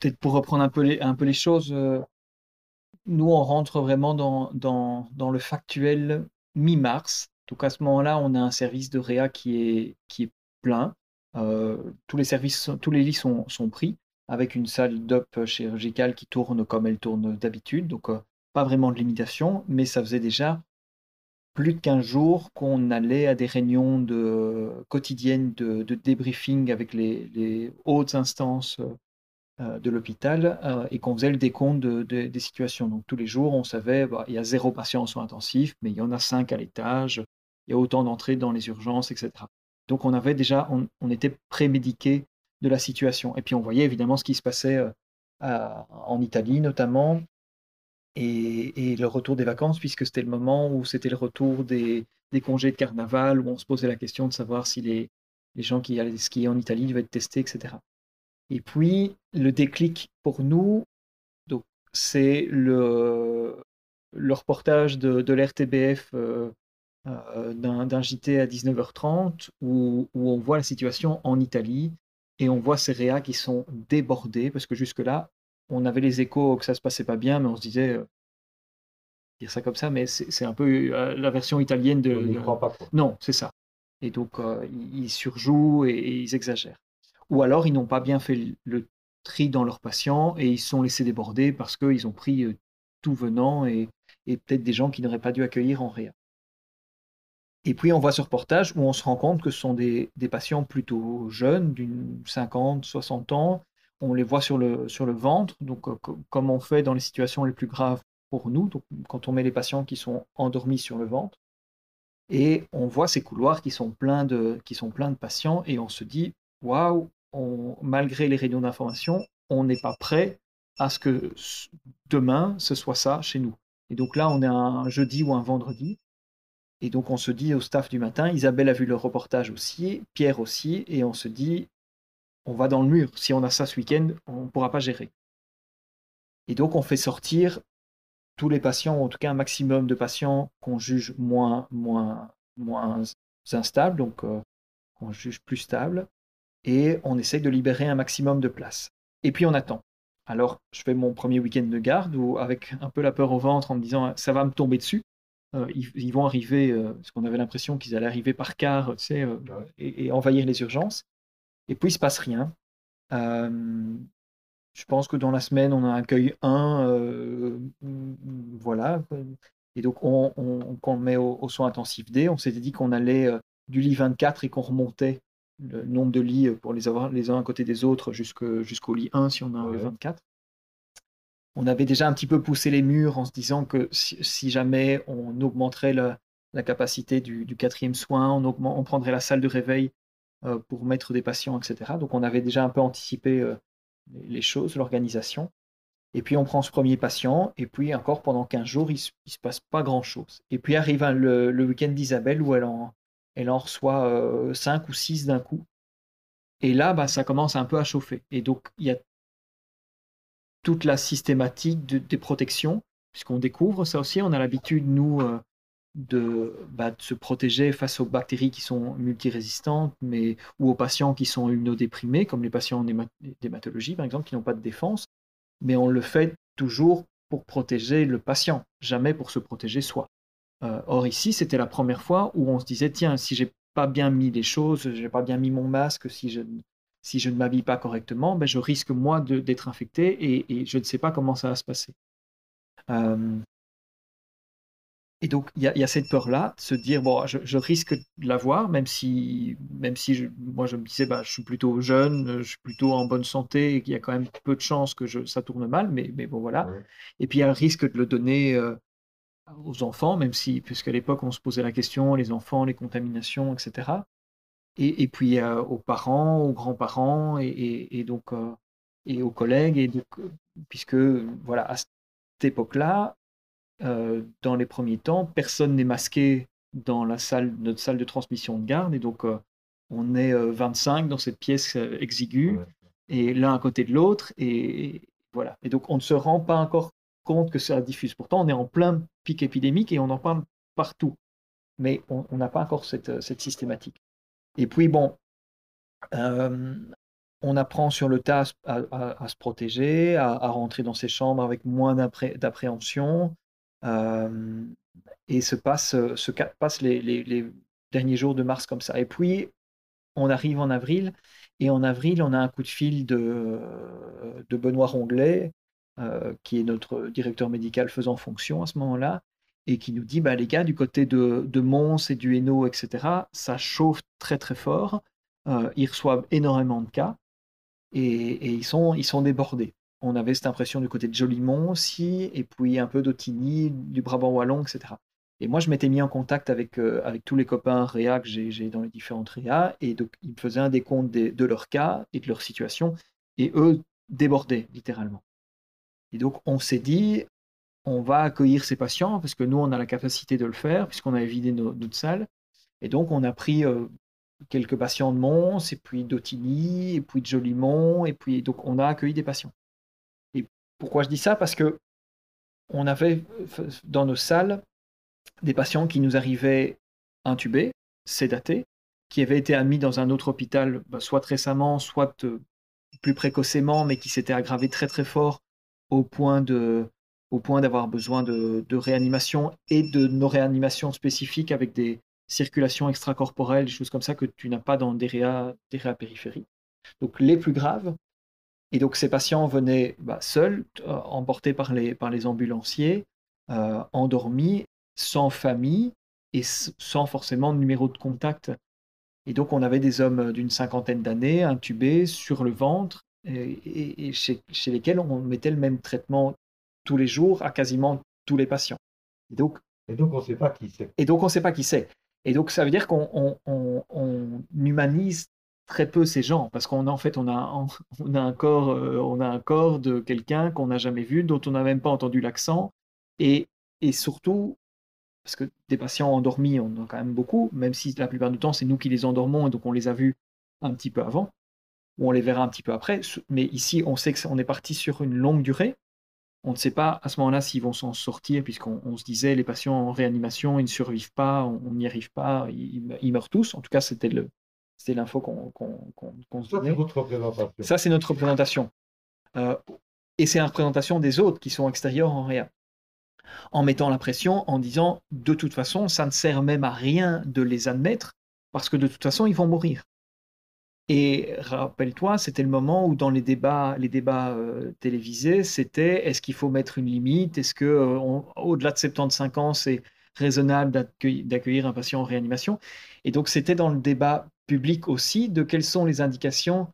peut-être pour reprendre un peu les, les choses, euh, nous, on rentre vraiment dans, le factuel mi-mars. Donc à ce moment-là, on a un service de réa qui est, plein. Euh, tous les services, tous les lits sont, pris avec une salle d'up chirurgicale qui tourne comme elle tourne d'habitude. Donc pas vraiment de limitation, mais ça faisait déjà plus de 15 jours qu'on allait à des réunions de, quotidiennes de, débriefing avec les, hautes instances euh, de l'hôpital euh, et qu'on faisait le décompte des situations. Donc tous les jours, on savait, bah, il y a zéro patient en soins intensifs, mais il y en a cinq à l'étage, il y a autant d'entrées dans les urgences, etc. Donc on avait déjà, on, était prémédiqué de la situation. Et puis on voyait évidemment ce qui se passait euh, en Italie notamment, et, le retour des vacances, puisque c'était le moment où c'était le retour des, congés de carnaval, où on se posait la question de savoir si les, gens qui allaient skier en Italie devaient être testés, etc. Et puis, le déclic pour nous, c'est le, le reportage de, l'RTBF euh, euh, d'un JT à 19h30, où, où, on voit la situation en Italie, et on voit ces réas qui sont débordés, parce que jusque-là, on avait les échos que ça se passait pas bien, mais on se disait, euh, dire ça comme ça, mais c'est un peu la version italienne de. On n'y croit pas. Non, c'est ça. Et donc, ils surjouent et, ils exagèrent. Ou alors, ils n'ont pas bien fait le tri dans leurs patients et ils sont laissés déborder parce qu'ils ont pris tout venant et, peut-être des gens qui n'auraient pas dû accueillir en réa. Et puis, on voit ce reportage où on se rend compte que ce sont des, des patients plutôt jeunes, d'une 50, 60 ans, on les voit sur le, sur le ventre, donc euh, comme on fait dans les situations les plus graves pour nous, donc quand on met les patients qui sont endormis sur le ventre, et on voit ces couloirs qui sont pleins de, qui sont pleins de patients, et on se dit, waouh, malgré les réunions d'information, on n'est pas prêt à ce que demain, ce soit ça chez nous. Et donc là, on est un jeudi ou un vendredi, et donc on se dit au staff du matin, Isabelle a vu le reportage aussi, Pierre aussi, et on se dit, on va dans le mur. Si on a ça ce week-end, on ne pourra pas gérer. Et donc, on fait sortir tous les patients, ou en tout cas un maximum de patients qu'on juge moins, moins, moins instables, donc euh, qu'on juge plus stables, et on essaye de libérer un maximum de places. Et puis on attend. Alors, je fais mon premier week-end de garde où, avec un peu la peur au ventre, en me disant ça va me tomber dessus. Euh, ils, vont arriver, euh, parce qu'on avait l'impression qu'ils allaient arriver par quart, tu sais, et, envahir les urgences. Et puis, il se passe rien. Euh, je pense que dans la semaine, on a accueilli un. Euh, voilà. Et donc, on, met au, soin intensif D, on s'était dit qu'on allait euh, du lit 24 et qu'on remontait le nombre de lits pour les avoir les uns à côté des autres jusqu'au lit 1 si on a un 24. On avait déjà un petit peu poussé les murs en se disant que si, jamais on augmenterait la, capacité du, quatrième soin, on, on, prendrait la salle de réveil euh, pour mettre des patients, etc. Donc on avait déjà un peu anticipé euh, les choses, l'organisation. Et puis on prend ce premier patient, et puis encore pendant 15 jours, il ne se passe pas grand-chose. Et puis arrive le, week-end d'Isabelle où elle en, elle en reçoit 5 euh, ou 6 d'un coup. Et là, bah, ça commence un peu à chauffer. Et donc il y a toute la systématique des protections, puisqu'on découvre ça aussi. On a l'habitude, nous, bah, de, se protéger face aux bactéries qui sont multirésistantes, mais, ou aux patients qui sont immunodéprimés, comme les patients en hématologie, par exemple, qui n'ont pas de défense. Mais on le fait toujours pour protéger le patient, jamais pour se protéger soi. Euh, or ici, c'était la première fois où on se disait, tiens, si j'ai pas bien mis les choses, j'ai pas bien mis mon masque, si je, si je ne m'habille pas correctement, ben, je risque moi d'être infecté et, je ne sais pas comment ça va se passer. Euh, et donc, il y, a cette peur-là, de se dire, bon, je, risque de l'avoir, même si, même si je, moi, je me disais, bah, je suis plutôt jeune, je suis plutôt en bonne santé, et qu'il y a quand même peu de chances que je, ça tourne mal, mais, mais bon, voilà. Et puis, il y a un risque de le donner euh, aux enfants, même si, puisqu'à l'époque, on se posait la question, les enfants, les contaminations, etc. Et, et puis, euh, aux parents, aux grands-parents, et, et, donc, euh, et aux collègues, et donc, puisque, voilà, à cette époque-là, euh, dans les premiers temps, personne n'est masqué dans la salle, notre salle de transmission de garde, et donc euh, on est 25 euh, dans cette pièce exiguë, et l'un à côté de l'autre, et, voilà. Et donc on ne se rend pas encore compte que ça diffuse. Pourtant, on est en plein pic épidémique et on en parle partout, mais on n'a pas encore cette, cette, systématique. Et puis bon, on apprend sur le tas à, se protéger, à, rentrer dans ses chambres avec moins d'appréhension. Euh, et se passe, se passe les, derniers jours de mars comme ça. Et puis, on arrive en avril, et en avril, on a un coup de fil de, de Benoît Ronglais, euh, qui est notre directeur médical faisant fonction à ce moment-là, et qui nous dit, bah, les gars, du côté de, de Mons et du Hainaut, etc., ça chauffe très très fort. Euh, ils reçoivent énormément de cas et, ils, sont, ils sont débordés. On avait cette impression du côté de Jolimont aussi, et puis un peu d'Otigny, du Brabant Wallon, etc. Et moi, je m'étais mis en contact avec, euh, avec tous les copains Réa que j'ai dans les différentes Réa, et donc ils me faisaient un décompte de, de leur cas et de leur situation, et eux débordaient littéralement. Et donc, on s'est dit, on va accueillir ces patients, parce que nous, on a la capacité de le faire, puisqu'on avait vidé notre salle. Et donc, on a pris euh, quelques patients de Mons, et puis d'Otigny, et puis de Jolimont, et puis donc on a accueilli des patients. Et pourquoi je dis ça? Parce que on avait dans nos salles des patients qui nous arrivaient intubés, sédatés, qui avaient été admis dans un autre hôpital, bah, soit récemment, soit euh, plus précocement, mais qui s'étaient aggravés très très fort au point de au point d'avoir besoin de, de, réanimation et de nos réanimations spécifiques avec des, circulation extracorporelle, des choses comme ça que tu n'as pas dans des réas, des périphériques. Donc les plus graves. Et donc ces patients venaient bah, seuls, euh, emportés par les, par les ambulanciers, euh, endormis, sans famille et sans forcément de numéro de contact. Et donc on avait des hommes d'une cinquantaine d'années, intubés, sur le ventre, et, chez, chez, lesquels on mettait le même traitement tous les jours à quasiment tous les patients. Et donc, et donc on ne sait pas qui c'est. Et donc on ne sait pas qui c'est. Et donc, ça veut dire qu'on humanise très peu ces gens, parce qu'en en fait, on a, on a, un corps, euh, on a un corps de quelqu'un qu'on n'a jamais vu, dont on n'a même pas entendu l'accent, et, et surtout, parce que des patients endormis, on en a quand même beaucoup, même si la plupart du temps, c'est nous qui les endormons, et donc on les a vus un petit peu avant, ou on les verra un petit peu après, mais ici, on sait qu'on est parti sur une longue durée, on ne sait pas à ce moment-là s'ils vont s'en sortir, puisqu'on se disait les patients en réanimation, ils ne survivent pas, on n'y arrive pas, ils, meurent tous. En tout cas, c'était l'info qu'on se donnait. Ça, c'est notre représentation. Euh, et c'est la représentation des autres qui sont extérieurs en réa. En mettant la pression, en disant de toute façon, ça ne sert même à rien de les admettre, parce que de toute façon, ils vont mourir. Et rappelle-toi, c'était le moment où dans les débats, euh, télévisés, c'était est-ce qu'il faut mettre une limite? Est-ce que euh, au-delà de 75 ans, c'est raisonnable d'accueillir un patient en réanimation? Et donc c'était dans le débat public aussi de quelles sont les indications,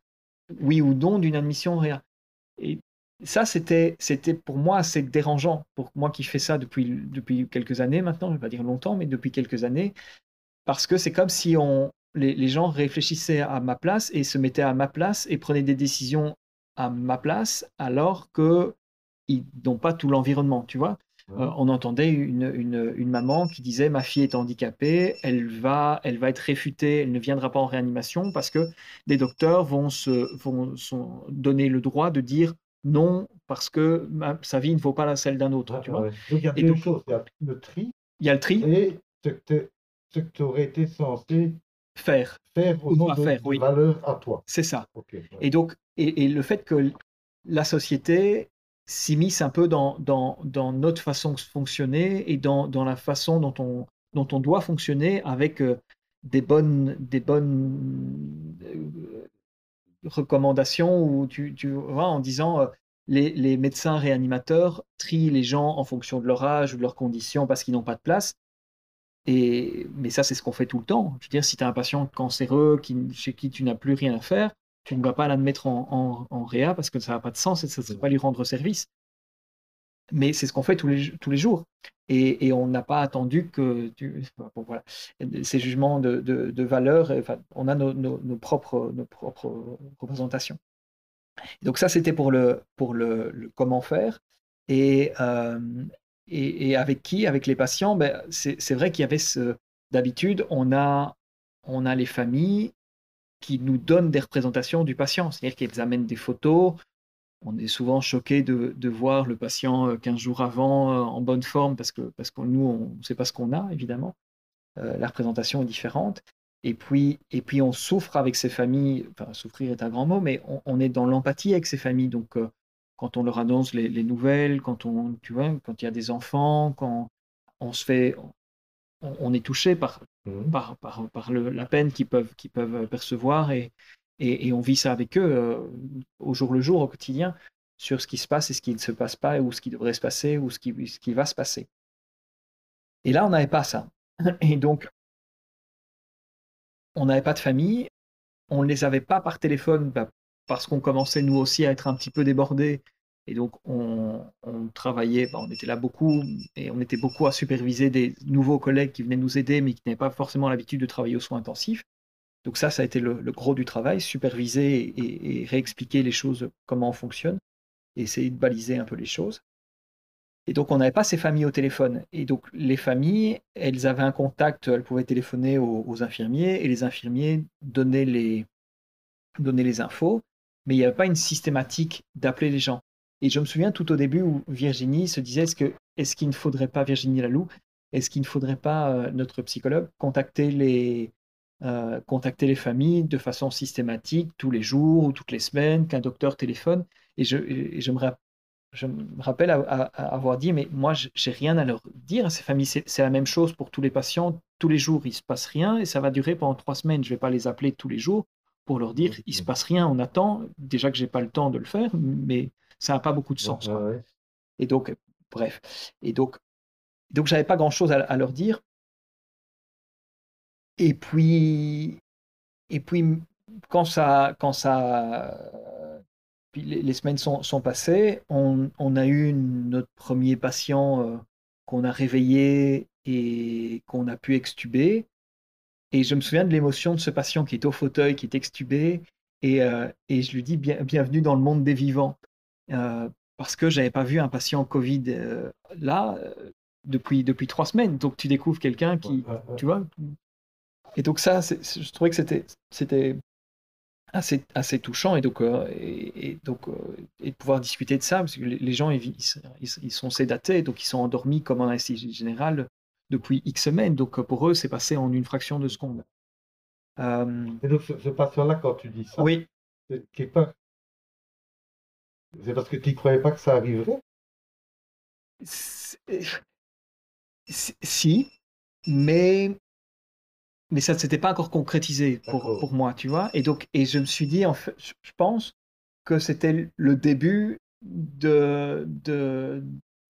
oui ou non, d'une admission réa. Et ça, c'était, pour moi assez dérangeant, pour moi qui fais ça depuis quelques années maintenant, je ne vais pas dire longtemps, mais depuis quelques années, parce que c'est comme si on, les, gens réfléchissaient à ma place et se mettaient à ma place et prenaient des décisions à ma place alors qu'ils n'ont pas tout l'environnement, tu vois. Euh, on entendait une, maman qui disait ma fille est handicapée, elle va, elle va être réfutée, elle ne viendra pas en réanimation parce que des docteurs vont se vont, donner le droit de dire non parce que sa vie ne vaut pas la celle d'un autre. tu vois. il y a deux choses, il y a le tri. Il y a le tri. Et ce que tu aurais été censé faire. Faire au nom de faire, oui. valeur à toi. C'est ça. Et donc, et, le fait que la société s'immisce un peu dans, dans, dans, notre façon de fonctionner et dans, dans, la façon dont on, dont on doit fonctionner avec euh, des bonnes, des bonnes euh, recommandations ou tu, tu vois, en disant euh, les, les, médecins réanimateurs trient les gens en fonction de leur âge ou de leurs conditions parce qu'ils n'ont pas de place mais ça, c'est ce qu'on fait tout le temps. Je veux dire, si tu as un patient cancéreux chez qui tu n'as plus rien à faire, tu ne vas pas l'admettre en, en, réa parce que ça n'a pas de sens et ça ne va pas lui rendre service. Mais c'est ce qu'on fait tous les, jours. Et, on n'a pas attendu que ces jugements de, valeur, enfin, on a nos, propres, représentations. Donc ça, c'était pour, le, pour le, comment faire. Et, euh, et, avec qui? Avec les patients, ben, c'est vrai qu'il y avait ce... D'habitude, on a, on a les familles qui nous donnent des représentations du patient, c'est-à-dire qu'elles amènent des photos. On est souvent choqué de, de, voir le patient 15 euh, jours avant euh, en bonne forme parce que, parce que nous, on ne sait pas ce qu'on a, évidemment. Euh, la représentation est différente. Et puis, et puis on souffre avec ces familles, enfin souffrir est un grand mot, mais on, est dans l'empathie avec ces familles. Donc quand on leur annonce les, nouvelles, quand on, tu vois, quand il y a des enfants, quand on se fait, on, est touché par, mmh. par, par, par la peine qu'ils peuvent, qu'ils peuvent percevoir et, et, on vit ça avec eux euh, au jour le jour, au quotidien, sur ce qui se passe et ce qui ne se passe pas, ou ce qui devrait se passer, ou ce qui, ce qui va se passer. Et là, on n'avait pas ça. Et donc, on n'avait pas de famille, on ne les avait pas par téléphone bah, parce qu'on commençait nous aussi à être un petit peu débordés. Et donc on, travaillait, bah, on était là beaucoup et on était beaucoup à superviser des nouveaux collègues qui venaient nous aider mais qui n'avaient pas forcément l'habitude de travailler aux soins intensifs. Donc ça, ça a été le, gros du travail, superviser et, réexpliquer les choses, comment on fonctionne, et essayer de baliser un peu les choses. Et donc, on n'avait pas ces familles au téléphone. Et donc, les familles, elles avaient un contact, elles pouvaient téléphoner aux, infirmiers, et les infirmiers donnaient les, donnaient les infos, mais il n'y avait pas une systématique d'appeler les gens. Et je me souviens tout au début où Virginie se disait, est-ce, que, est-ce qu'il ne faudrait pas, Virginie Lalou, est-ce qu'il ne faudrait pas, euh, notre psychologue, contacter les, euh, contacter les familles de façon systématique, tous les jours ou toutes les semaines, qu'un docteur téléphone? Et je, me rappelle avoir dit, mais moi, j'ai rien à leur dire à ces familles. C'est la même chose pour tous les patients. Tous les jours, il se passe rien et ça va durer pendant trois semaines. Je vais pas les appeler tous les jours pour leur dire, il se passe rien, on attend. Déjà que j'ai pas le temps de le faire, mais ça n'a pas beaucoup de sens. Et donc, bref. Et donc, donc j'avais pas grand chose à, à, leur dire. Et puis, et puis, quand ça, quand ça les, semaines sont, passées. On, a eu notre premier patient euh, qu'on a réveillé et qu'on a pu extuber. Et je me souviens de l'émotion de ce patient qui est au fauteuil, qui est extubé. Et, euh, je lui dis bienvenue dans le monde des vivants. Euh, parce que j'avais pas vu un patient Covid là depuis, depuis trois semaines. Donc tu découvres quelqu'un qui, tu vois. Et donc ça, je trouvais que c'était, c'était assez, assez touchant et donc, euh, et, donc euh, et de pouvoir discuter de ça parce que les, gens ils, ils, sont sédatés donc ils sont endormis comme en anesthésie générale depuis X semaines donc pour eux c'est passé en une fraction de seconde. Euh, et donc ce, patient-là quand tu dis ça, oui. c'est pas parce que tu ne croyais pas que ça arriverait? Si, mais mais ça ne s'était pas encore concrétisé pour, pour, moi, tu vois. Et donc, et je me suis dit, en fait, je pense que c'était le début de, de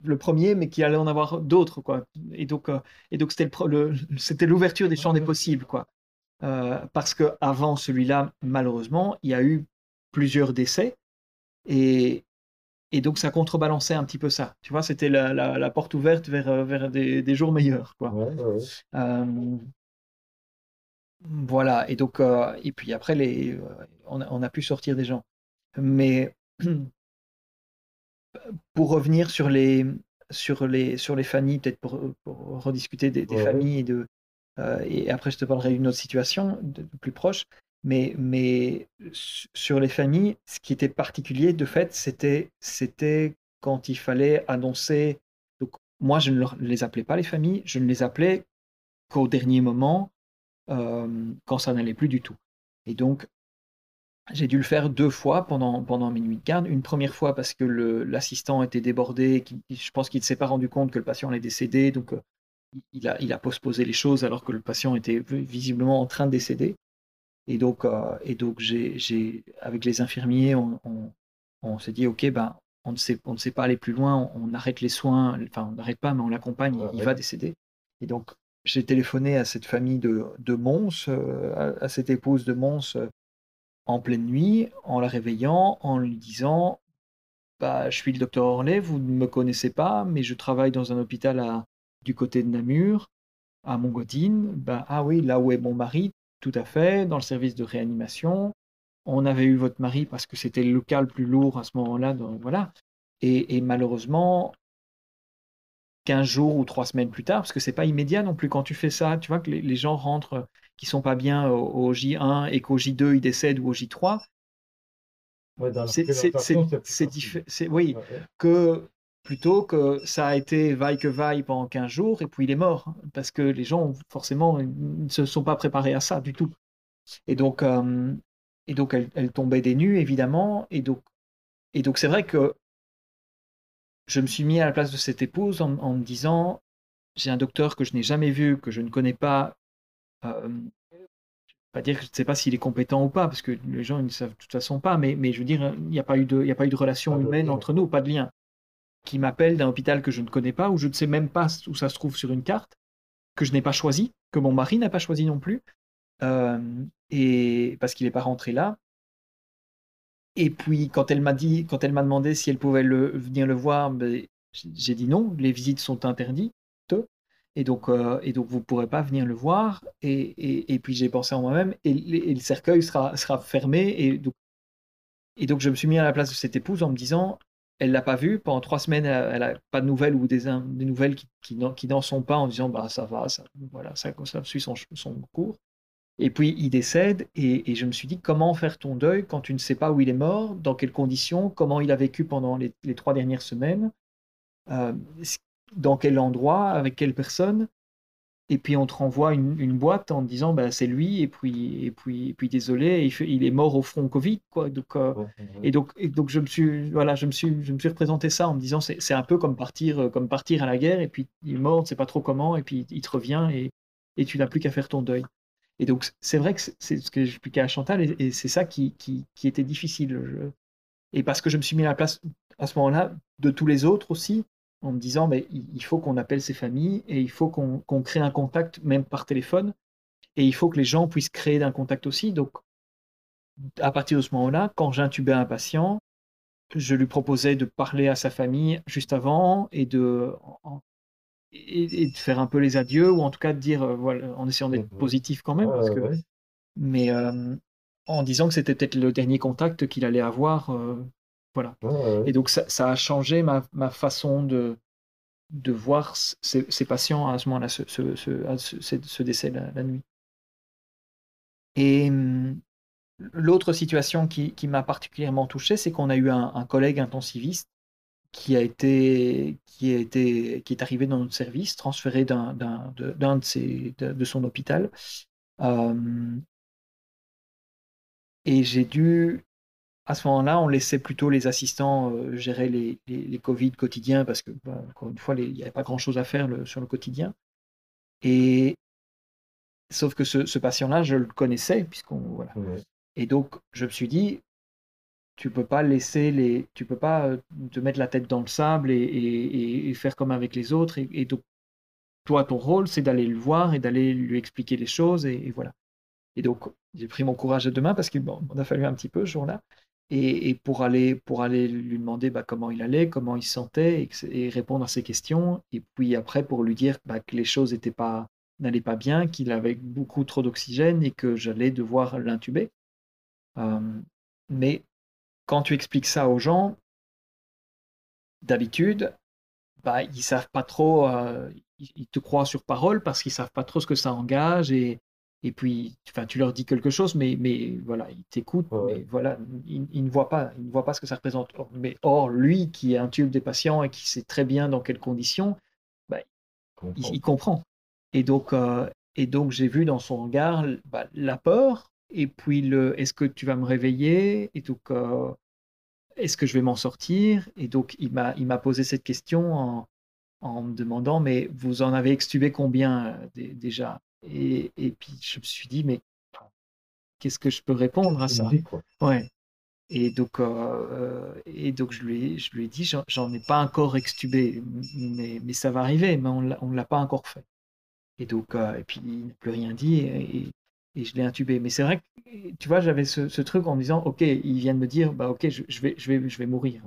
le premier, mais qu'il allait en avoir d'autres, quoi. Et donc, euh, et donc c'était le, c'était l'ouverture des champs des possibles, quoi. Euh, parce que avant celui-là, malheureusement, il y a eu plusieurs décès, et, et donc ça contrebalançait un petit peu ça. Tu vois, c'était la, la, porte ouverte vers, vers des, des jours meilleurs, quoi. Euh, voilà, et donc, euh, et puis après, les, euh, on, a, pu sortir des gens. Mais pour revenir sur les, sur les, sur les familles, peut-être pour, rediscuter des, familles et, de, euh, et après je te parlerai d'une autre situation de, plus proche. Mais, mais sur les familles, ce qui était particulier de fait, c'était, c'était quand il fallait annoncer. Donc, moi, je ne les appelais pas les familles, je ne les appelais qu'au dernier moment quand ça n'allait plus du tout. Et donc, j'ai dû le faire deux fois pendant, pendant mes nuits de garde. Une première fois parce que l'assistant était débordé, je pense qu'il ne s'est pas rendu compte que le patient allait décéder, donc il, a, il a postposé les choses alors que le patient était visiblement en train de décéder. Et donc, et donc j'ai, avec les infirmiers, on, on, s'est dit, OK, ben, on ne, sait, on ne sait pas aller plus loin, on, arrête les soins, enfin on n'arrête pas, mais on l'accompagne, il va décéder. Et donc, j'ai téléphoné à cette famille de, de Mons, euh, à, cette épouse de Mons, euh, en pleine nuit, en la réveillant, en lui disant bah, Je suis le docteur Orlet, vous ne me connaissez pas, mais je travaille dans un hôpital à, du côté de Namur, à Montgodine. Bah, ah oui, là où est mon mari, tout à fait, dans le service de réanimation. On avait eu votre mari parce que c'était le local plus lourd à ce moment-là. Voilà. Et malheureusement, 15 jours ou 3 semaines plus tard, parce que c'est pas immédiat non plus quand tu fais ça. Tu vois que les, gens rentrent euh, qui sont pas bien au, J1 et qu'au J2 ils décèdent ou au J3. c'est oui, que plutôt que ça a été vaille que vaille pendant 15 jours et puis il est mort. hein, Parce que les gens, forcément, ne se sont pas préparés à ça du tout. Et donc, euh, et donc elle, elle tombait des nues, évidemment. Et donc, et donc c'est vrai que je me suis mis à la place de cette épouse en, en me disant, j'ai un docteur que je n'ai jamais vu, que je ne connais pas. Euh, pas dire que je ne sais pas s'il est compétent ou pas, parce que les gens ils ne savent de toute façon pas, mais, mais je veux dire, il n'y a pas eu de, a pas eu de relation Pas humaine entre nous, pas de lien. Qui m'appelle d'un hôpital que je ne connais pas, où je ne sais même pas où ça se trouve sur une carte, que je n'ai pas choisi, que mon mari n'a pas choisi non plus, euh, et parce qu'il n'est pas rentré là. Et puis quand elle m'a dit, quand elle m'a demandé si elle pouvait venir le voir, ben, j'ai dit non, les visites sont interdites. Et donc, euh, vous ne pourrez pas venir le voir. Et, puis j'ai pensé en moi-même, et, le cercueil sera, fermé. Et donc, je me suis mis à la place de cette épouse en me disant, elle l'a pas vu pendant trois semaines, elle n'a pas de nouvelles ou des, nouvelles qui, qui, qui n'en sont pas en disant, bah ça va, ça, voilà, ça, suit son cours. Et puis il décède, et, et, je me suis dit, comment faire ton deuil quand tu ne sais pas où il est mort, dans quelles conditions, comment il a vécu pendant les, les trois dernières semaines, euh, dans quel endroit, avec quelle personne. Et puis on te renvoie une, une boîte en te disant, bah, c'est lui, et puis, et puis, et puis désolé, il, fait, il, est mort au front Covid. Quoi. Donc, euh. Et, donc, et donc je me suis, voilà, je me suis, je me suis représenté ça en me disant, c'est un peu comme partir, comme partir à la guerre, et puis il est mort, on ne sait pas trop comment, et puis il te revient, et, et tu n'as plus qu'à faire ton deuil. Et donc, c'est vrai que c'est ce que j'expliquais à Chantal, et, c'est ça qui, qui, était difficile. Et parce que je me suis mis à la place, à ce moment-là, de tous les autres aussi, en me disant, mais il faut qu'on appelle ces familles, et il faut qu'on qu crée un contact, même par téléphone, et il faut que les gens puissent créer un contact aussi. Donc, à partir de ce moment-là, quand j'intubais un patient, je lui proposais de parler à sa famille juste avant, et de... Et, et, de faire un peu les adieux, ou en tout cas de dire, euh, voilà, en essayant d'être mmh. positif quand même, parce que, ouais. mais en disant que c'était peut-être le dernier contact qu'il allait avoir. Euh, voilà. Ouais, et donc ça, ça, a changé ma, ma façon de, de voir ces, ces, patients à ce moment-là, ce, ce, ce, ce, décès la, la nuit. Et l'autre situation qui, qui m'a particulièrement touché, c'est qu'on a eu un, un, collègue intensiviste qui a été qui a été qui est arrivé dans notre service, transféré d'un de, de, ses, de, de, son hôpital. Euh, et j'ai dû à ce moment-là, on laissait plutôt les assistants euh, gérer les, les, les, Covid quotidiens parce que, bah, encore une fois, il n'y avait pas grand-chose à faire le, sur le quotidien. Et sauf que ce, ce patient-là, je le connaissais puisqu'on voilà. Et donc, je me suis dit, tu peux pas laisser les, tu peux pas euh, te mettre la tête dans le sable et, et, et faire comme avec les autres. Et, donc, toi, ton rôle, c'est d'aller le voir et d'aller lui expliquer les choses et, voilà. Et donc, j'ai pris mon courage à deux mains parce qu'il bon, a fallu un petit peu ce jour-là. Et, pour, aller, pour aller lui demander bah, comment il allait, comment il se sentait et, répondre à ses questions. Et puis après, pour lui dire bah, que les choses n'allaient pas, pas bien, qu'il avait beaucoup trop d'oxygène et que j'allais devoir l'intuber. Euh, mais quand tu expliques ça aux gens, d'habitude, bah, ils savent pas trop, euh, ils te croient sur parole parce qu'ils savent pas trop ce que ça engage et, et puis, enfin, tu leur dis quelque chose, mais, mais voilà, ils t'écoutent, ouais. mais voilà, ils, ils, ne voient pas, ils ne voient pas ce que ça représente. Or, mais or, lui qui intube des patients et qui sait très bien dans quelles conditions, bah, il, il, comprend. Et donc, euh, et donc j'ai vu dans son regard bah, la peur, et puis le est-ce que tu vas me réveiller, et donc euh, est-ce que je vais m'en sortir, et donc il m'a il m'a posé cette question en, en me demandant mais vous en avez extubé combien euh, déjà? Et, et, puis je me suis dit, mais qu'est-ce que je peux répondre à ça? Ouais. Et donc, euh, et donc je, lui ai, je lui ai dit, j'en ai pas encore extubé, mais, mais ça va arriver, mais on ne l'a pas encore fait. Et donc, euh, et puis il n'a plus rien dit et, et je l'ai intubé. Mais c'est vrai que, tu vois, j'avais ce, truc en me disant, ok, il vient de me dire, bah ok, je, vais, je, vais, je vais mourir.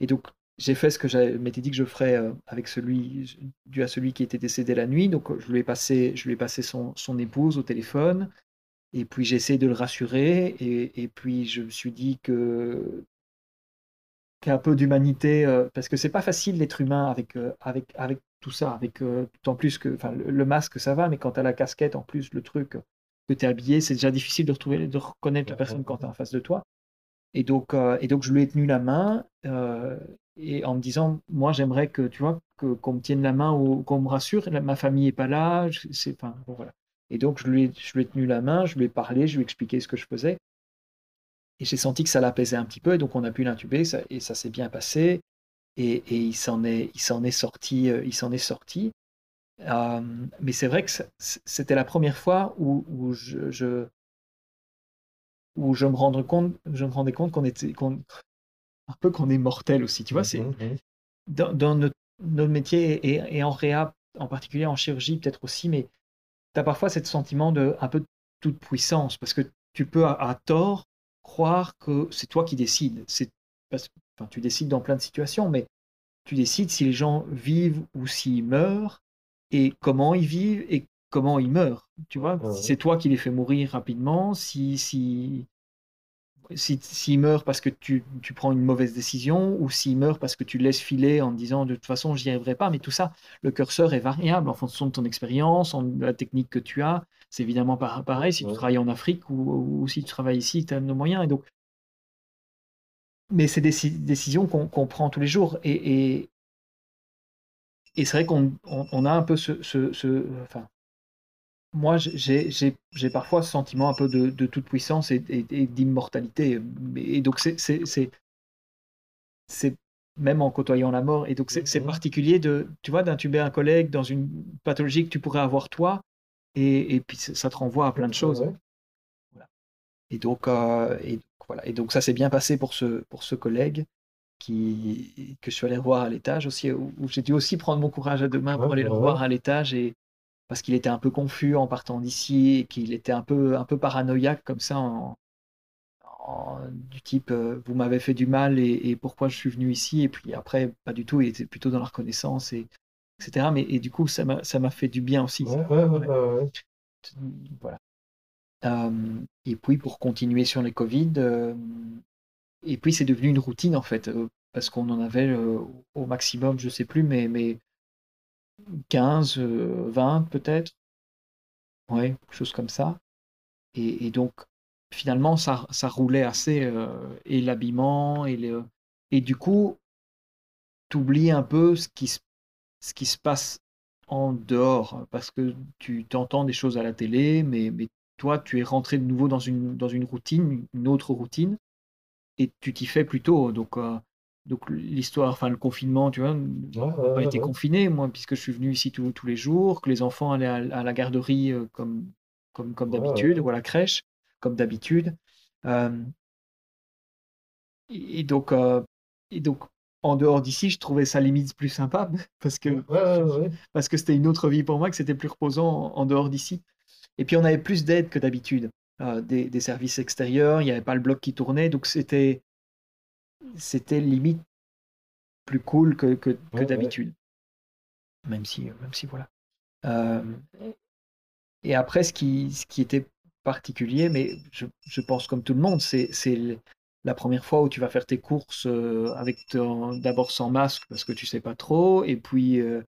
Et donc, j'ai fait ce que je m'étais dit que je ferais euh, avec celui, dû à celui qui était décédé la nuit. Donc, je lui ai passé, je lui ai passé son, son épouse au téléphone. Et puis, j'ai essayé de le rassurer. Et, et, puis, je me suis dit que qu'un peu d'humanité, euh, parce que c'est pas facile d'être humain avec, euh, avec, avec tout ça, avec euh, en plus que, le, le, masque, ça va, mais quand tu as la casquette, en plus, le truc que tu es habillé, c'est déjà difficile de retrouver, de reconnaître la personne quand tu es en face de toi. Et donc, et donc, je lui ai tenu la main et en me disant, moi, j'aimerais que, tu vois, qu'on me tienne la main ou qu'on me rassure, ma famille n'est pas là, c'est, enfin, voilà. Et donc, je lui, ai, je lui ai tenu la main, je lui ai parlé, je lui ai expliqué ce que je faisais. Et j'ai senti que ça l'apaisait un petit peu, et donc on a pu l'intuber, et ça s'est bien passé. Et, et il s'en est, il s'en est sorti, euh, il s'en est sorti. Euh, mais c'est vrai que c'était la première fois où, où je, je, où je me rendais compte, je me rendais compte qu'on était, qu'on, un peu qu'on est mortel aussi. Tu vois, c'est Mhm, mhm. dans, dans notre, notre métier et, et en réa, en particulier en chirurgie peut-être aussi, mais tu as parfois ce sentiment de un peu de toute puissance parce que tu peux à, à tort croire que c'est toi qui décides. C'est enfin, tu décides dans plein de situations, mais tu décides si les gens vivent ou s'ils meurent et comment ils vivent et comment ils meurent. Tu vois, Ouais, si c'est toi qui les fais mourir rapidement, si, si, si, s'ils meurent parce que tu, tu prends une mauvaise décision ou s'ils meurent parce que tu laisses filer en te disant de toute façon j'y arriverai pas, mais tout ça, le curseur est variable en fonction de ton expérience, en, de la technique que tu as. C'est évidemment pas pareil si tu travailles en Afrique ou, ou si tu travailles ici, tu as nos moyens. Et donc, mais c'est des déci- décisions qu'on prend tous les jours. Et, et, et c'est vrai qu'on on, on a un peu ce, ce, ce- enfin, moi j'ai parfois ce sentiment un peu de, de toute puissance et, et- et d'immortalité. Et donc c'est même en côtoyant la mort. Et donc c'est particulier de tu vois d'intuber un collègue dans une pathologie que tu pourrais avoir toi. Et, et puis ça te renvoie à plein de choses. ouais. Voilà. Et donc euh, et donc, voilà. Et donc ça s'est bien passé pour ce pour ce collègue qui, que je suis allé revoir à l'étage aussi, où, où j'ai dû aussi prendre mon courage à deux mains pour Ouais, aller le ouais, revoir à l'étage et parce qu'il était un peu confus en partant d'ici et qu'il était un peu, un peu paranoïaque comme ça, en, en- du type euh, vous m'avez fait du mal et, et pourquoi je suis venu ici? Et puis après pas du tout, il était plutôt dans la reconnaissance et etc. Mais et du coup ça m'a ça m'a fait du bien aussi. Ouais, ouais, ouais. Voilà. Euh, et puis pour continuer sur les Covid, euh, et puis c'est devenu une routine en fait, euh, parce qu'on en avait au maximum, je sais plus, mais, mais 15, euh, 20 peut-être, ouais, quelque chose comme ça. Et, et donc finalement ça, ça roulait assez, et l'habillement, et, le, et du coup, tu oublies un peu ce qui, se- ce qui se passe en dehors, parce que tu t'entends des choses à la télé, mais, mais toi, tu es rentré de nouveau dans une, dans une routine, une autre routine. et tu t'y fais plutôt. Donc, euh, donc l'histoire, enfin le confinement, tu vois, Ouais, ouais, pas ouais, été confiné, moi, puisque je suis venu ici tous tous les jours, que les enfants allaient à, à la garderie euh, comme, comme, comme d'habitude, ou à la crèche, comme d'habitude. Euh, et, et donc, et donc, en dehors d'ici, je trouvais ça limite plus sympa, parce que ouais, ouais, ouais. parce que c'était une autre vie pour moi, que c'était plus reposant en, dehors d'ici. Et puis on avait plus d'aide que d'habitude, euh, des, des services extérieurs, il n'y avait pas le bloc qui tournait, donc c'était c'était limite plus cool que, que, d'habitude. Même si, même si voilà. Euh, et après, ce qui, ce qui était particulier, mais je, je pense comme tout le monde, c'est la première fois où tu vas faire tes courses euh, avec d'abord sans masque parce que tu sais pas trop, et puis euh,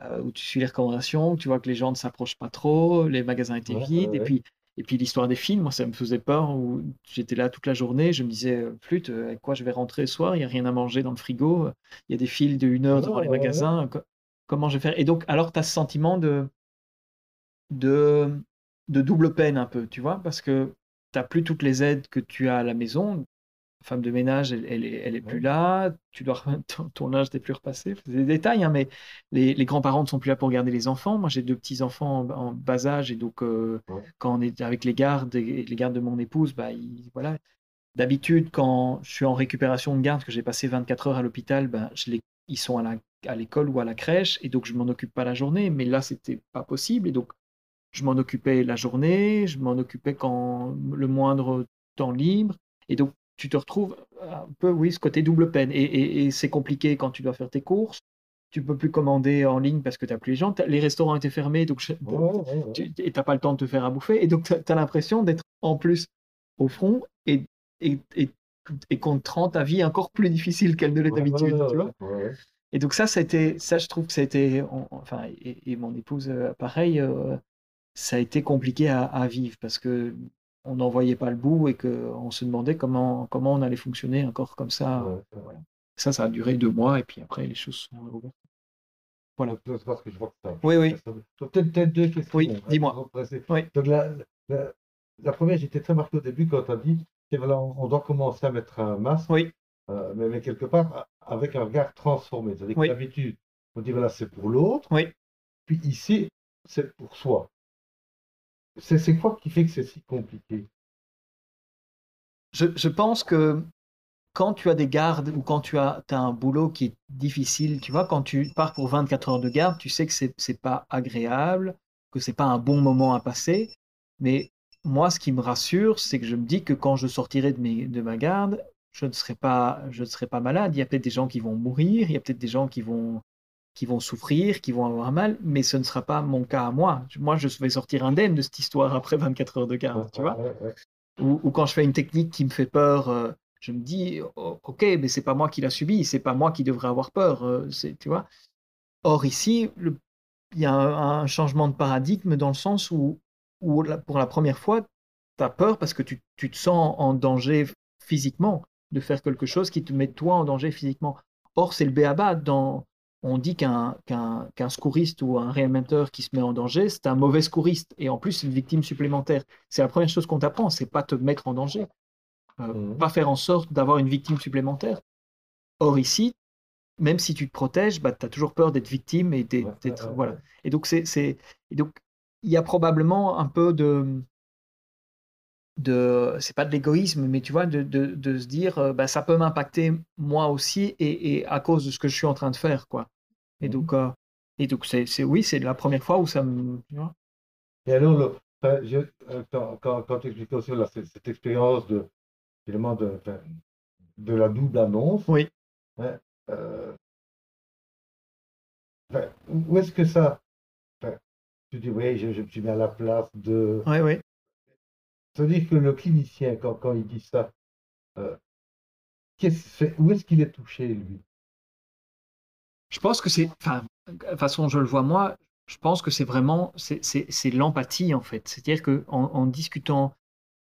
euh, où tu suis les recommandations, tu vois que les gens ne s'approchent pas trop, les magasins étaient Ouais, ouais, vides, et ouais. puis et puis l'histoire des films, moi ça me faisait peur, où j'étais là toute la journée, je me disais, flûte, avec quoi je vais rentrer ce soir, il n'y a rien à manger dans le frigo, il y a des files de une heure Non, devant les ouais, ouais. magasins, co- comment je vais faire? Et donc, alors tu as ce sentiment de, de, de double peine un peu, tu vois, parce que tu n'as plus toutes les aides que tu as à la maison. Femme de ménage, elle, elle est, elle est plus là, tu dois, ton, ton linge n'est plus repassé. C'est des détails, hein, mais les, les grands-parents ne sont plus là pour garder les enfants. Moi, j'ai deux petits-enfants en, en bas âge, et donc euh, Ouais. quand on est avec les gardes, et les gardes de mon épouse, bah, ils- voilà. D'habitude, quand je suis en récupération de garde, que j'ai passé 24 heures à l'hôpital, ben, je les, ils sont à la, à l'école ou à la crèche, et donc je m'en occupe pas la journée. Mais là, c'était pas possible, et donc je m'en occupais la journée, je m'en occupais quand le moindre temps libre. Et donc, tu te retrouves un peu, oui, ce côté double peine. Et, et- et c'est compliqué quand tu dois faire tes courses. Tu peux plus commander en ligne parce que tu n'as plus les gens. Les restaurants étaient fermés, donc je- tu n'as pas le temps de te faire à bouffer. Et donc, tu as, l'impression d'être en plus au front et, et, et, et qu'on te rend ta vie encore plus difficile qu'elle ne l'est d'habitude, ouais. Et donc ça, été, ça, je trouve que ça a été, on- enfin, et, et mon épouse, euh, pareil, euh, ça a été compliqué à, à vivre parce que on n'en voyait pas le bout et qu'on se demandait comment, comment on allait fonctionner encore comme ça. Ouais, ouais. Voilà. Ça, ça a duré deux mois et puis après, les choses sont ouvertes. Voilà. Parce que je vois que ça. Oui, oui. Peut-être peut deux questions. Oui, hein, dis-moi. Oui. Donc la, la, la première, j'étais très marqué au début quand tu as dit voilà, on doit commencer à mettre un masque, Oui, euh, mais, mais quelque part avec un regard transformé. C'est-à-dire Oui. que d'habitude, on dit voilà, c'est pour l'autre, oui. puis ici, c'est pour soi. C'est quoi qui fait que c'est si compliqué? Je, pense que quand tu as des gardes ou quand tu as, as un boulot qui est difficile, tu vois, quand tu pars pour 24 heures de garde, tu sais que c'est pas agréable, que c'est pas un bon moment à passer. Mais moi, ce qui me rassure, c'est que je me dis que quand je sortirai de, mes, de ma garde, je ne serai pas, je ne serai pas malade. Il y a peut-être des gens qui vont mourir, il y a peut-être des gens qui vont, qui vont souffrir, qui vont avoir mal, mais ce ne sera pas mon cas à moi. Moi, je vais sortir indemne de cette histoire après 24 heures de garde, tu vois. Ouais, ouais. Ou, ou quand je fais une technique qui me fait peur, euh, je me dis, oh, ok, mais c'est pas moi qui l'a subi, c'est pas moi qui devrais avoir peur, euh, c'est, tu vois. Or ici, il y a un, un changement de paradigme dans le sens où, où la- pour la première fois, tu as peur parce que tu, tu te sens en danger physiquement de faire quelque chose qui te met toi en danger physiquement. Or, c'est le béaba dans. On dit qu'un qu'un secouriste ou un réanimateur qui se met en danger, c'est un mauvais secouriste. Et en plus, c'est une victime supplémentaire. C'est la première chose qu'on t'apprend, c'est pas te mettre en danger. Euh, Mhm. Pas faire en sorte d'avoir une victime supplémentaire. Or, ici, même si tu te protèges, bah, tu as toujours peur d'être victime et d'être. Ouais, d'être- ouais, ouais, voilà. Et donc, c'est, donc, il y a probablement un peu de, de c'est pas de l'égoïsme, mais tu vois, de, de, de se dire, euh, bah, ça peut m'impacter moi aussi et, et à cause de ce que je suis en train de faire, quoi. Et Mhm. donc, euh, et donc c'est, c'est, oui, c'est la première fois où ça me, tu vois. Et alors, le, enfin, je, euh, quand, quand, quand tu expliquais aussi là, cette, cette expérience de, finalement de, de la double annonce, Oui. hein, euh, enfin, où est-ce que ça, enfin, tu dis, oui, je, je me suis mis à la place de, Ouais, ouais. Ça veut dire que le clinicien, quand, il dit ça, euh, où est-ce qu'il est touché, lui? Je pense que c'est, enfin, façon je le vois moi, je pense que c'est vraiment, c'est, l'empathie en fait. C'est-à-dire que en, discutant,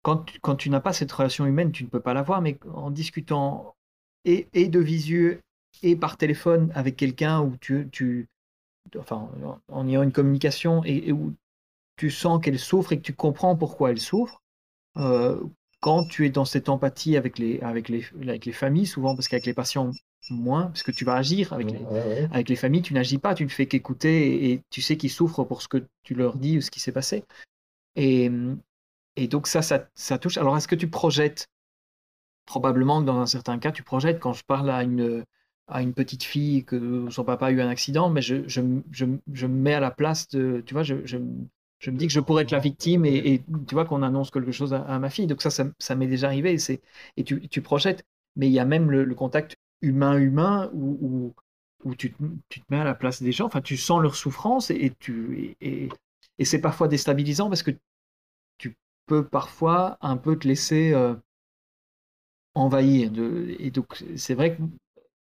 quand tu, quand tu n'as pas cette relation humaine, tu ne peux pas l'avoir, mais en discutant et, de visu et par téléphone avec quelqu'un où tu, tu, enfin, en ayant une communication et, où tu sens qu'elle souffre et que tu comprends pourquoi elle souffre, quand tu es dans cette empathie avec les, avec les, avec les familles, souvent parce qu'avec les patients moins, parce que tu vas agir avec les, Ouais, ouais. avec les familles, tu n'agis pas, tu ne fais qu'écouter et, et tu sais qu'ils souffrent pour ce que tu leur dis ou ce qui s'est passé. Et, et donc ça, ça, ça touche. Alors est-ce que tu projettes? Probablement que dans un certain cas, tu projettes. Quand je parle à une, à une petite fille que son papa a eu un accident, mais je, je, je, je me mets à la place de... Tu vois, je, je, je me dis que je pourrais être la victime et, tu vois qu'on annonce quelque chose à, ma fille. Donc ça, ça, m'est déjà arrivé. Et tu, projettes. Mais il y a même le, contact humain-humain où, tu, te- mets à la place des gens. Enfin, tu sens leur souffrance et, c'est parfois déstabilisant parce que tu peux parfois un peu te laisser euh, envahir. Et donc, c'est vrai que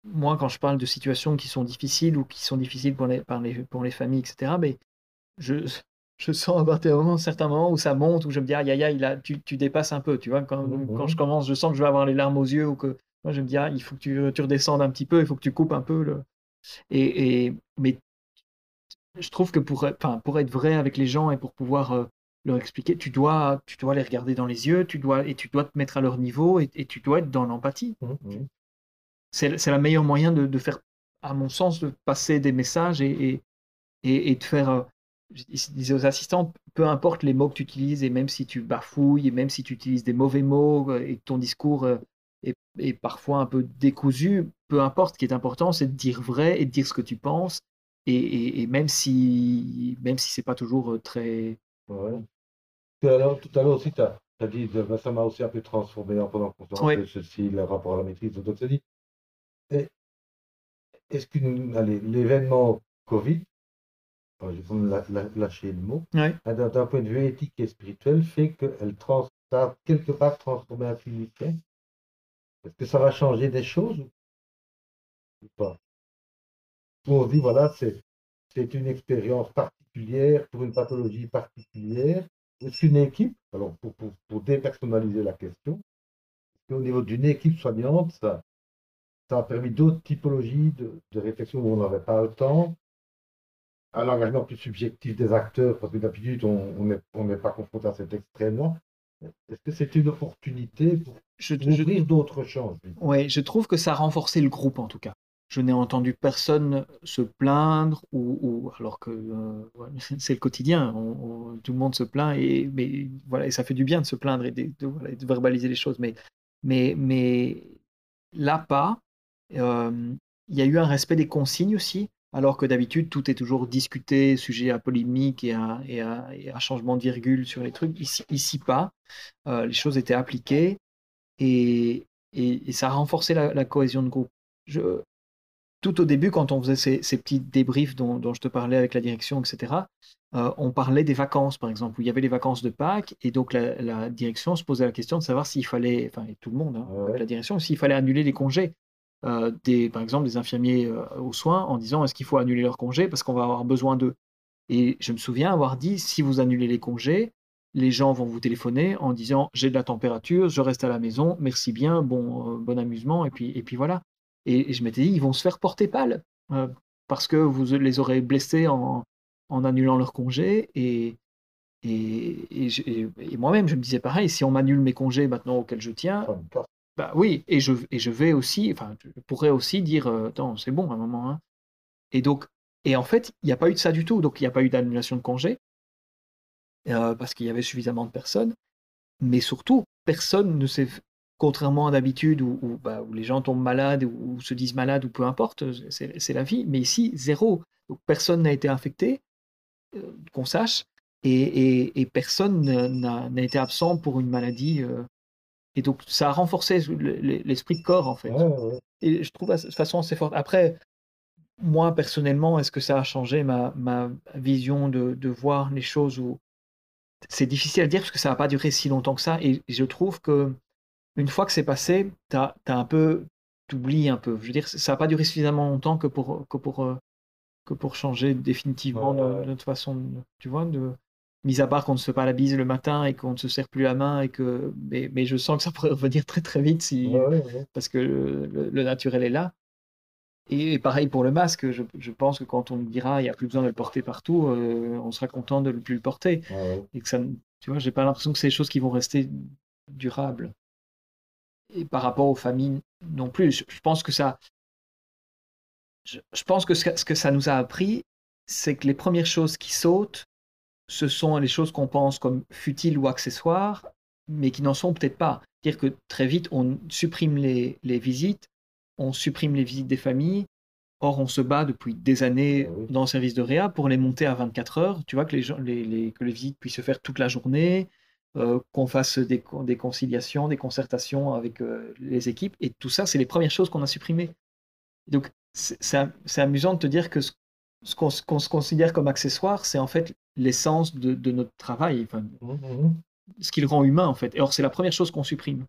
moi, quand je parle de situations qui sont difficiles ou qui sont difficiles pour les, pour les familles, etc., mais je, je sens à partir d'un moment, certains moments où ça monte, où je me dis, aïe, aïe, aïe, là, tu, tu dépasses un peu, tu vois, quand, Mhm. quand je commence, je sens que je vais avoir les larmes aux yeux ou que moi, je me dis, ah, il faut que tu, tu redescendes un petit peu, il faut que tu coupes un peu. Le... Et, et, mais je trouve que pour, enfin, pour être vrai avec les gens et pour pouvoir euh, leur expliquer, tu dois, tu dois les regarder dans les yeux, tu dois, et tu dois te mettre à leur niveau et, et tu dois être dans l'empathie. Mhm. C'est le meilleur moyen de, de faire, à mon sens, de passer des messages et, et, et, et de faire. Euh, je dis- disais aux assistants, peu importe les mots que tu utilises, et même si tu bafouilles, et même si tu utilises des mauvais mots, euh, et que ton discours euh, est, est parfois un peu décousu, peu importe, ce qui est important, c'est de dire vrai et de dire ce que tu penses, et, et, et même si, même si c'est pas toujours euh, très. Ouais. Tout à l'heure, aussi, tu as, dit, ça m'a aussi un peu transformé en pendant qu'on Oui. ceci, le rapport à la maîtrise. Donc, as dit, est-ce que l'événement Covid, enfin, je vais lâcher le mot, Ouais. hein, d'un point de vue éthique et spirituel, fait qu'elle a quelque part transformé un clinicien Est-ce que ça va changer des choses ou pas? Ou on se dit, voilà, c'est une expérience particulière pour une pathologie particulière. Est-ce qu'une équipe, alors pour, pour, pour dépersonnaliser la question, est-ce qu'au niveau d'une équipe soignante, ça, ça a permis d'autres typologies de, de réflexion où on n'avait pas le temps, un engagement plus subjectif des acteurs, parce que d'habitude, on n'est on pas confronté à cet extrême-là. Est-ce que c'est une opportunité pour Je, ouvrir d'autres champs ouais, je trouve que ça a renforcé le groupe en tout cas. Je n'ai entendu personne se plaindre ou, ou- alors que euh, ouais, c'est le quotidien. on- on- tout le monde se plaint et mais voilà et ça fait du bien de se plaindre et de, de- voilà, et de verbaliser les choses. Mais mais mais là pas. Euh, il y a eu un respect des consignes aussi, alors que d'habitude tout est toujours discuté, sujet à polémique et à, et à- et à changement de virgule sur les trucs. Ici, ici pas. Euh, les choses étaient appliquées et, ça a renforcé la, la cohésion de groupe. Je, tout au début, quand on faisait ces, ces petits débriefs dont, dont je te parlais avec la direction, etc., euh, on parlait des vacances, par exemple, où il y avait les vacances de Pâques, et donc la, la direction se posait la question de savoir s'il fallait, enfin, et tout le monde, hein, ouais. la direction, s'il fallait annuler les congés. Euh, des, par exemple, des infirmiers euh, aux soins en disant est-ce qu'il faut annuler leurs congés parce qu'on va avoir besoin d'eux? Et je me souviens avoir dit si vous annulez les congés, les gens vont vous téléphoner en disant j'ai de la température, je reste à la maison, merci bien, bon, euh, bon amusement, et puis, et puis voilà. Et, je m'étais dit ils vont se faire porter pâle parce que vous les aurez blessés en, en annulant leurs congés. Et, et, et, et- moi-même, je me disais pareil si on m'annule mes congés maintenant auxquels je tiens. Bah oui, et je, et je vais aussi, enfin, je pourrais aussi dire, euh, attends, c'est bon à un moment. hein. Et donc, et en fait, il n'y a pas eu de ça du tout. Donc, il n'y a pas eu d'annulation de congé, euh, parce qu'il y avait suffisamment de personnes. Mais surtout, personne ne s'est, contrairement à d'habitude où, où, bah, les gens tombent malades ou, se disent malades ou peu importe, c'est c'est la vie. Mais ici, zéro. Donc, personne n'a été infecté, euh, qu'on sache, et, et- personne n'a été absent pour une maladie. euh. Et donc, ça a renforcé le- le- l'esprit de corps, en fait. Ouais, ouais. Et je trouve de façon assez forte. Après, moi, personnellement, est-ce que ça a changé ma, ma vision de, de voir les choses. C'est difficile à dire parce que ça n'a pas duré si longtemps que ça. Et je trouve que une fois que c'est passé, tu as, un peu... T'oublies un peu. Je veux dire, ça n'a pas duré suffisamment longtemps que pour, que pour, euh, que pour changer définitivement Ouais, notre façon, tu vois, de... Mis à part qu'on ne se fait pas la bise le matin et qu'on ne se serre plus la main et que... Mais, mais je sens que ça pourrait revenir très très vite si Ouais, ouais, ouais. parce que le, naturel est là. Et, et pareil pour le masque, je, je pense que quand on nous dira il n'y a plus besoin de le porter partout, euh, on sera content de ne plus le porter. Et que ça, tu vois, j'ai pas l'impression que c'est des choses qui vont rester durables. Et par rapport aux familles non plus, je, je pense que ça, je, je pense que ce, que ce que ça nous a appris, c'est que les premières choses qui sautent, ce sont les choses qu'on pense comme futiles ou accessoires, mais qui n'en sont peut-être pas. C'est-à-dire que très vite, on supprime les, les visites, on supprime les visites des familles. Or, on se bat depuis des années Ah dans le service de réa pour les monter à 24 heures. Tu vois, que les, gens, les, les- que les visites puissent se faire toute la journée, euh, qu'on fasse des, con- des conciliations, des concertations avec euh, les équipes. Et tout ça, c'est les premières choses qu'on a supprimées. Donc, c'est amusant de te dire que ce, ce qu'on se- considère comme accessoire, c'est en fait l'essence de, de notre travail, enfin, Mhm, mhm. ce qui le rend humain, en fait. Et or, c'est la première chose qu'on supprime.